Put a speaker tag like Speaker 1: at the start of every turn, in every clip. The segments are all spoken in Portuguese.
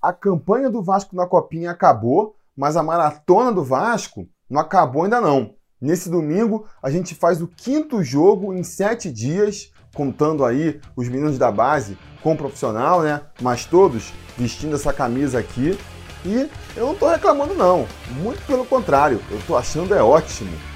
Speaker 1: a campanha do Vasco na Copinha acabou, mas a maratona do Vasco não acabou ainda não. Nesse domingo, a gente faz o quinto jogo em sete dias, contando aí os meninos da base com o profissional, né? Mas todos vestindo essa camisa aqui. E eu não tô reclamando não, muito pelo contrário, eu tô achando é ótimo.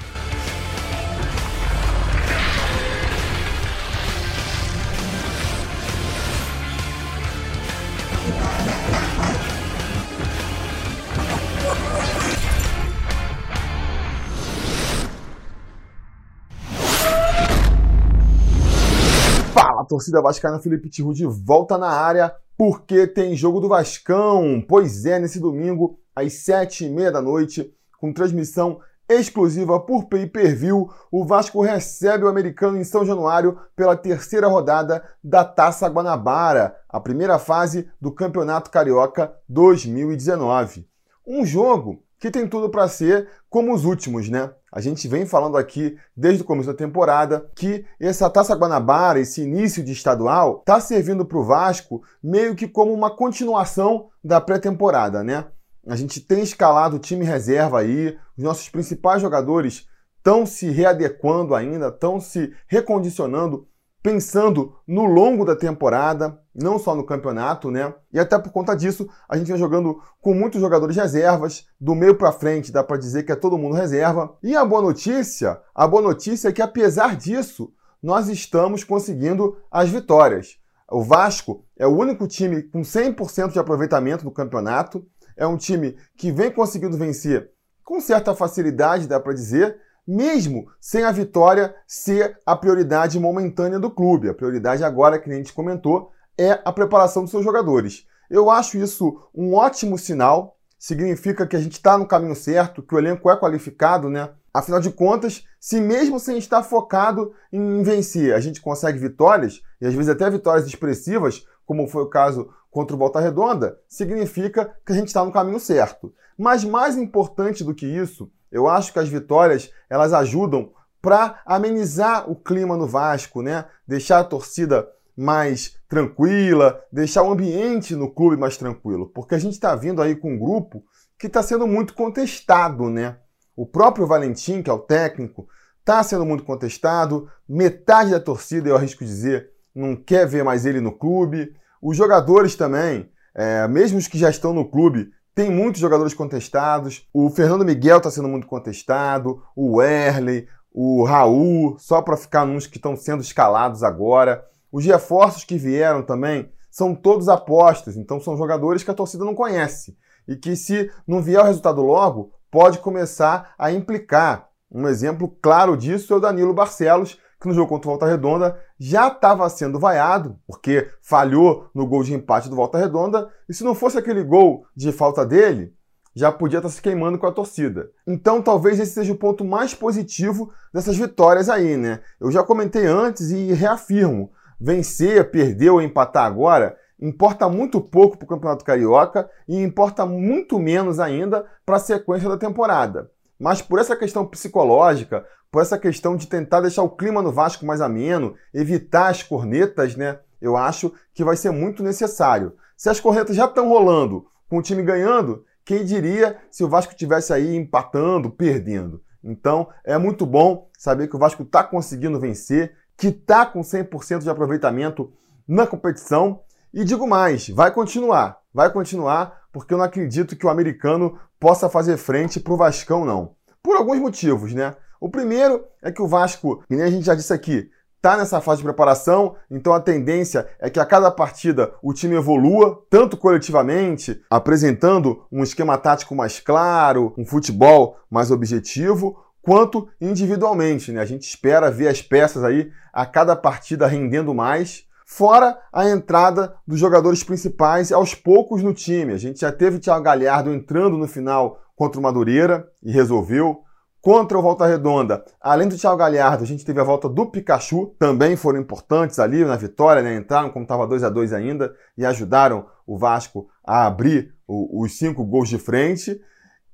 Speaker 1: Fala, torcida vascaína Felipe Tiru de volta na área, porque tem jogo do Vascão. Pois é, nesse domingo, às sete e meia da noite, com transmissão exclusiva por pay-per-view, o Vasco recebe o americano em São Januário pela terceira rodada da Taça Guanabara, a primeira fase do Campeonato Carioca 2019. Um jogo que tem tudo para ser como os últimos, né? A gente vem falando aqui desde o começo da temporada que essa Taça Guanabara, esse início de estadual, está servindo para o Vasco meio que como uma continuação da pré-temporada, né? A gente tem escalado o time reserva aí, os nossos principais jogadores estão se readequando ainda, estão se recondicionando pensando no longo da temporada, não só no campeonato, né? E até por conta disso, a gente vem jogando com muitos jogadores reservas, do meio para frente, dá para dizer que é todo mundo reserva. E a boa notícia, a boa notícia é que apesar disso, nós estamos conseguindo as vitórias. O Vasco é o único time com 100% de aproveitamento no campeonato, é um time que vem conseguindo vencer com certa facilidade, dá para dizer, mesmo sem a vitória ser a prioridade momentânea do clube. A prioridade agora, que a gente comentou, é a preparação dos seus jogadores. Eu acho isso um ótimo sinal, significa que a gente está no caminho certo, que o elenco é qualificado, né? Afinal de contas, se mesmo sem estar focado em vencer, a gente consegue vitórias, e às vezes até vitórias expressivas, como foi o caso contra o Volta Redonda, significa que a gente está no caminho certo. Mas mais importante do que isso eu acho que as vitórias elas ajudam para amenizar o clima no Vasco, né? Deixar a torcida mais tranquila, deixar o ambiente no clube mais tranquilo, porque a gente está vindo aí com um grupo que está sendo muito contestado, né? O próprio Valentim, que é o técnico, está sendo muito contestado. Metade da torcida, eu arrisco dizer, não quer ver mais ele no clube. Os jogadores também, é, mesmo os que já estão no clube, tem muitos jogadores contestados. O Fernando Miguel está sendo muito contestado. O Erley, o Raul, só para ficar nos que estão sendo escalados agora. Os reforços que vieram também são todos apostas, então são jogadores que a torcida não conhece. E que, se não vier o resultado logo, pode começar a implicar. Um exemplo claro disso é o Danilo Barcelos, que no jogo contra o Volta Redonda já estava sendo vaiado, porque falhou no gol de empate do Volta Redonda, e se não fosse aquele gol de falta dele, já podia estar tá se queimando com a torcida. Então talvez esse seja o ponto mais positivo dessas vitórias aí, né? Eu já comentei antes e reafirmo: vencer, perder ou empatar agora importa muito pouco para o Campeonato Carioca e importa muito menos ainda para a sequência da temporada. Mas por essa questão psicológica, por essa questão de tentar deixar o clima no Vasco mais ameno, evitar as cornetas, né? Eu acho que vai ser muito necessário. Se as cornetas já estão rolando, com o time ganhando, quem diria se o Vasco tivesse aí empatando, perdendo? Então, é muito bom saber que o Vasco está conseguindo vencer, que está com 100% de aproveitamento na competição. E digo mais, vai continuar, vai continuar, porque eu não acredito que o americano possa fazer frente para o Vascão, não. Por alguns motivos, né? O primeiro é que o Vasco, que nem a gente já disse aqui, está nessa fase de preparação, então a tendência é que a cada partida o time evolua, tanto coletivamente, apresentando um esquema tático mais claro, um futebol mais objetivo, quanto individualmente. Né? A gente espera ver as peças aí a cada partida rendendo mais, fora a entrada dos jogadores principais aos poucos no time. A gente já teve Thiago Galhardo entrando no final contra o Madureira e resolveu. Contra o Volta Redonda, além do Thiago Galhardo, a gente teve a volta do Pikachu, também foram importantes ali na vitória, né? Entraram como estava 2 a 2 ainda e ajudaram o Vasco a abrir o, os cinco gols de frente.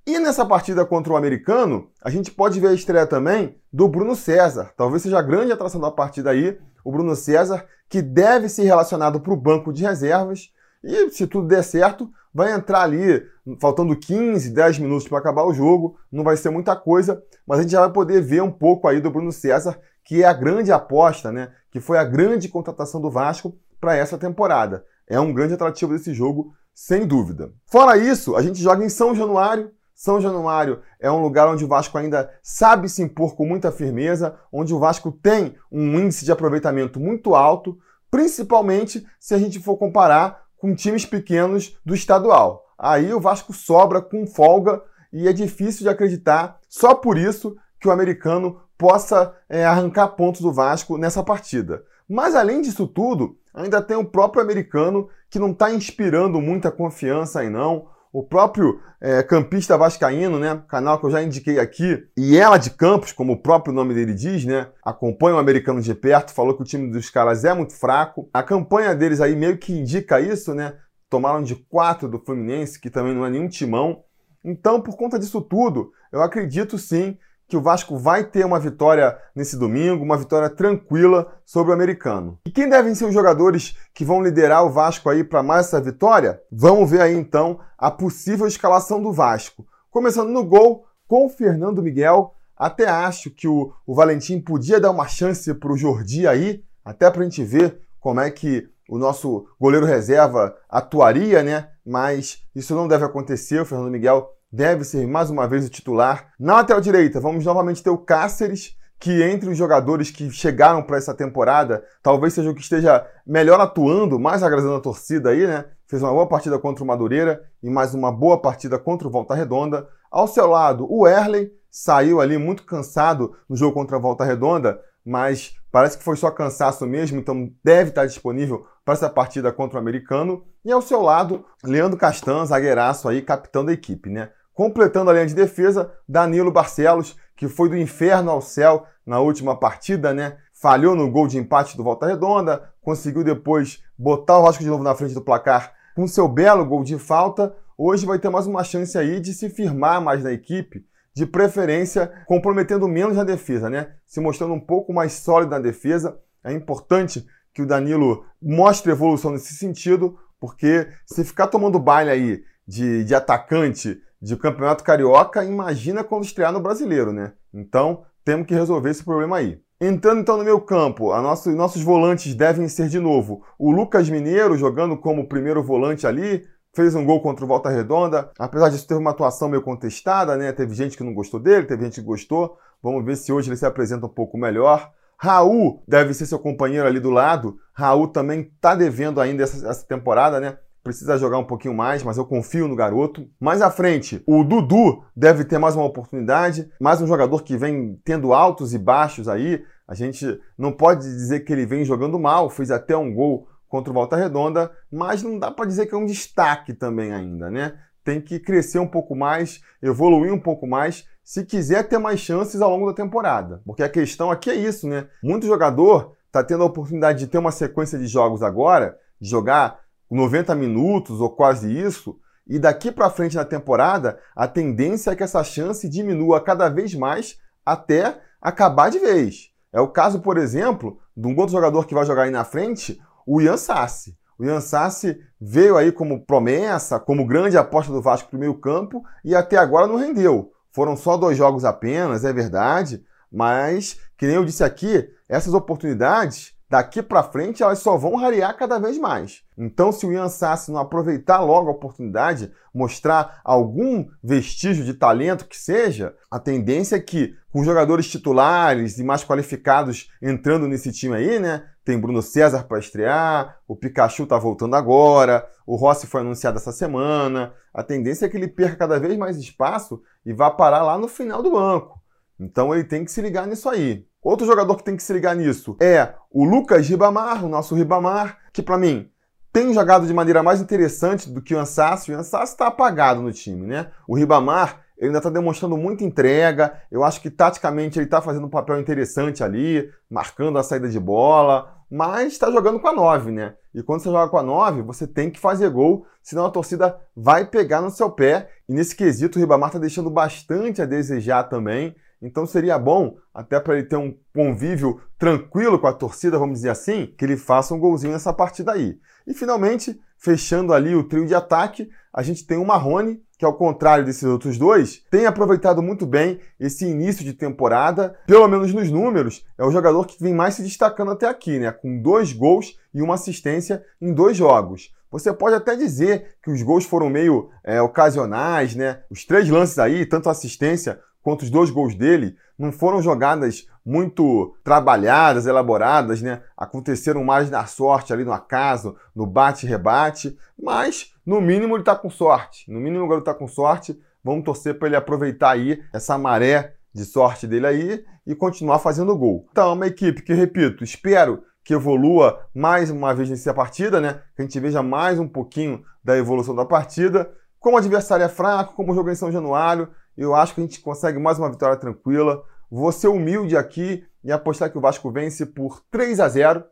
Speaker 1: E nessa partida contra o americano, a gente pode ver a estreia também do Bruno César. Talvez seja a grande atração da partida aí, o Bruno César, que deve ser relacionado para o banco de reservas. E se tudo der certo, vai entrar ali, faltando 15, 10 minutos para acabar o jogo, não vai ser muita coisa, mas a gente já vai poder ver um pouco aí do Bruno César, que é a grande aposta, né? Que foi a grande contratação do Vasco para essa temporada. É um grande atrativo desse jogo, sem dúvida. Fora isso, a gente joga em São Januário. São Januário é um lugar onde o Vasco ainda sabe se impor com muita firmeza, onde o Vasco tem um índice de aproveitamento muito alto, principalmente se a gente for comparar com times pequenos do estadual. Aí o Vasco sobra com folga e é difícil de acreditar só por isso que o americano possa é, arrancar pontos do Vasco nessa partida. Mas além disso tudo, ainda tem o próprio americano que não está inspirando muita confiança aí não. O próprio é, campista vascaíno, né, canal que eu já indiquei aqui, e ela de Campos, como o próprio nome dele diz, né, acompanha o americano de perto, falou que o time dos caras é muito fraco. A campanha deles aí meio que indica isso, né? Tomaram de quatro do Fluminense, que também não é nenhum timão. Então, por conta disso tudo, eu acredito sim que o Vasco vai ter uma vitória nesse domingo, uma vitória tranquila sobre o americano. E quem devem ser os jogadores que vão liderar o Vasco aí para mais essa vitória? Vamos ver aí então a possível escalação do Vasco. Começando no gol com o Fernando Miguel. Até acho que o, o Valentim podia dar uma chance para o Jordi aí, até para a gente ver como é que o nosso goleiro reserva atuaria, né? Mas isso não deve acontecer. O Fernando Miguel deve ser mais uma vez o titular. Na lateral direita, vamos novamente ter o Cáceres, que entre os jogadores que chegaram para essa temporada, talvez seja o que esteja melhor atuando, mais agradando a torcida aí, né? Fez uma boa partida contra o Madureira e mais uma boa partida contra o Volta Redonda. Ao seu lado, o Erley saiu ali muito cansado no jogo contra a Volta Redonda, mas parece que foi só cansaço mesmo, então deve estar disponível para essa partida contra o americano. E ao seu lado, Leandro Castan, zagueiraço aí, capitão da equipe, né? Completando a linha de defesa, Danilo Barcelos, que foi do inferno ao céu na última partida, né? Falhou no gol de empate do Volta Redonda, conseguiu depois botar o Vasco de novo na frente do placar com seu belo gol de falta. Hoje vai ter mais uma chance aí de se firmar mais na equipe, de preferência comprometendo menos na defesa, né? Se mostrando um pouco mais sólido na defesa. É importante que o Danilo mostre evolução nesse sentido, porque se ficar tomando baile aí de, de atacante de Campeonato Carioca, imagina quando estrear no Brasileiro, né? Então, temos que resolver esse problema aí. Entrando então no meu campo, nosso, nossos volantes devem ser de novo o Lucas Mineiro, jogando como primeiro volante ali, fez um gol contra o Volta Redonda. Apesar disso, teve uma atuação meio contestada, né? Teve gente que não gostou dele, teve gente que gostou. Vamos ver se hoje ele se apresenta um pouco melhor. Raul deve ser seu companheiro ali do lado. Raul também está devendo ainda essa, essa temporada, né? Precisa jogar um pouquinho mais, mas eu confio no garoto. Mais à frente, o Dudu deve ter mais uma oportunidade, mais um jogador que vem tendo altos e baixos aí. A gente não pode dizer que ele vem jogando mal, fez até um gol contra o Volta Redonda, mas não dá para dizer que é um destaque também ainda, né? Tem que crescer um pouco mais, evoluir um pouco mais, se quiser ter mais chances ao longo da temporada. Porque a questão aqui é isso, né? Muito jogador está tendo a oportunidade de ter uma sequência de jogos agora, de jogar 90 minutos ou quase isso, e daqui para frente na temporada, a tendência é que essa chance diminua cada vez mais até acabar de vez. É o caso, por exemplo, de um outro jogador que vai jogar aí na frente, o Ian Sassi. O Ian Sassi veio aí como promessa, como grande aposta do Vasco para o meio campo e até agora não rendeu. Foram só dois jogos apenas, é verdade, mas, que nem eu disse aqui, essas oportunidades daqui para frente elas só vão rarear cada vez mais. Então, se o Ian Sassi não aproveitar logo a oportunidade, mostrar algum vestígio de talento que seja, a tendência é que, com jogadores titulares e mais qualificados entrando nesse time aí, né? Tem Bruno César para estrear, o Pikachu tá voltando agora, o Rossi foi anunciado essa semana. A tendência é que ele perca cada vez mais espaço e vá parar lá no final do banco. Então ele tem que se ligar nisso aí. Outro jogador que tem que se ligar nisso é o Lucas Ribamar, o nosso Ribamar, que para mim tem jogado de maneira mais interessante do que o Ansassi. O Ansassi está apagado no time, né? O Ribamar ele ainda está demonstrando muita entrega. Eu acho que taticamente ele está fazendo um papel interessante ali, marcando a saída de bola, mas está jogando com a 9, né? E quando você joga com a 9, você tem que fazer gol, senão a torcida vai pegar no seu pé. E nesse quesito, o Ribamar está deixando bastante a desejar também. Então seria bom, até para ele ter um convívio tranquilo com a torcida, vamos dizer assim, que ele faça um golzinho nessa partida aí. E finalmente, fechando ali o trio de ataque, a gente tem o Marrone, que ao contrário desses outros dois, tem aproveitado muito bem esse início de temporada, pelo menos nos números, é o jogador que vem mais se destacando até aqui, né? Com dois gols e uma assistência em dois jogos. Você pode até dizer que os gols foram meio é, ocasionais, né? Os três lances aí, tanto a assistência quanto os dois gols dele, não foram jogadas muito trabalhadas, elaboradas, né? Aconteceram mais na sorte ali no acaso, no bate-rebate, mas no mínimo ele está com sorte. No mínimo o garoto está com sorte. Vamos torcer para ele aproveitar aí essa maré de sorte dele aí e continuar fazendo gol. Então, uma equipe que, repito, espero que evolua mais uma vez nessa partida, né? Que a gente veja mais um pouquinho da evolução da partida. Como adversário é fraco, como o jogo é em São Januário, eu acho que a gente consegue mais uma vitória tranquila. Vou ser humilde aqui e apostar que o Vasco vence por 3 a 0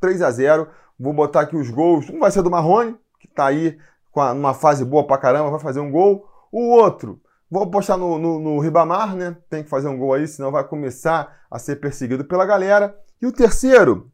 Speaker 1: 3 a 0 Vou botar aqui os gols. Um vai ser do Marrone, que está aí com uma fase boa pra caramba, vai fazer um gol. O outro, vou apostar no, no, no Ribamar, né? Tem que fazer um gol aí, senão vai começar a ser perseguido pela galera. E o terceiro,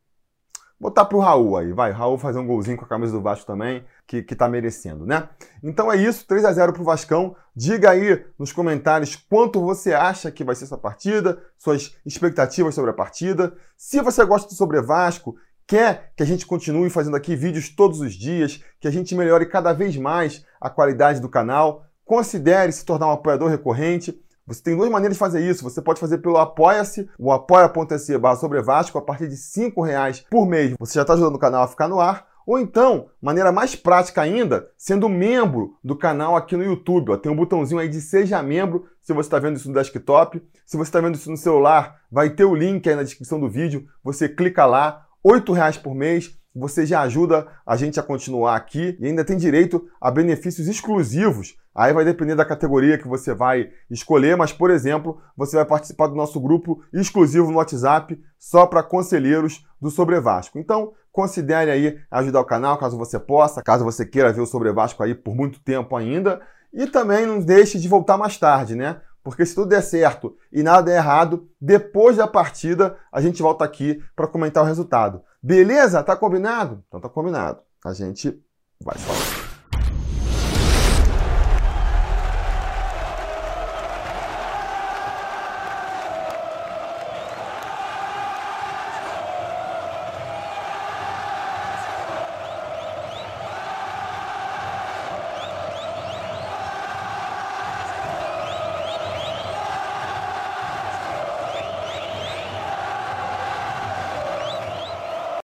Speaker 1: botar pro Raul aí, vai. Raul fazer um golzinho com a camisa do Vasco também, que, que tá merecendo, né? Então é isso, 3 a 0 pro Vascão. Diga aí nos comentários quanto você acha que vai ser essa partida, suas expectativas sobre a partida. Se você gosta do Sobre Vasco, quer que a gente continue fazendo aqui vídeos todos os dias, que a gente melhore cada vez mais a qualidade do canal, considere se tornar um apoiador recorrente. Você tem duas maneiras de fazer isso. Você pode fazer pelo Apoia-se, o apoia.se barra sobre Vasco, a partir de R$ reais por mês. Você já está ajudando o canal a ficar no ar. Ou então, maneira mais prática ainda, sendo membro do canal aqui no YouTube. Ó, tem um botãozinho aí de Seja Membro, se você está vendo isso no desktop. Se você está vendo isso no celular, vai ter o link aí na descrição do vídeo. Você clica lá, R$ reais por mês você já ajuda a gente a continuar aqui e ainda tem direito a benefícios exclusivos. Aí vai depender da categoria que você vai escolher, mas, por exemplo, você vai participar do nosso grupo exclusivo no WhatsApp só para conselheiros do Sobre Vasco. Então, considere aí ajudar o canal, caso você possa, caso você queira ver o Sobre Vasco aí por muito tempo ainda. E também não deixe de voltar mais tarde, né? Porque se tudo der certo e nada der errado, depois da partida a gente volta aqui para comentar o resultado. Beleza? Tá combinado? Então tá combinado. A gente vai falar.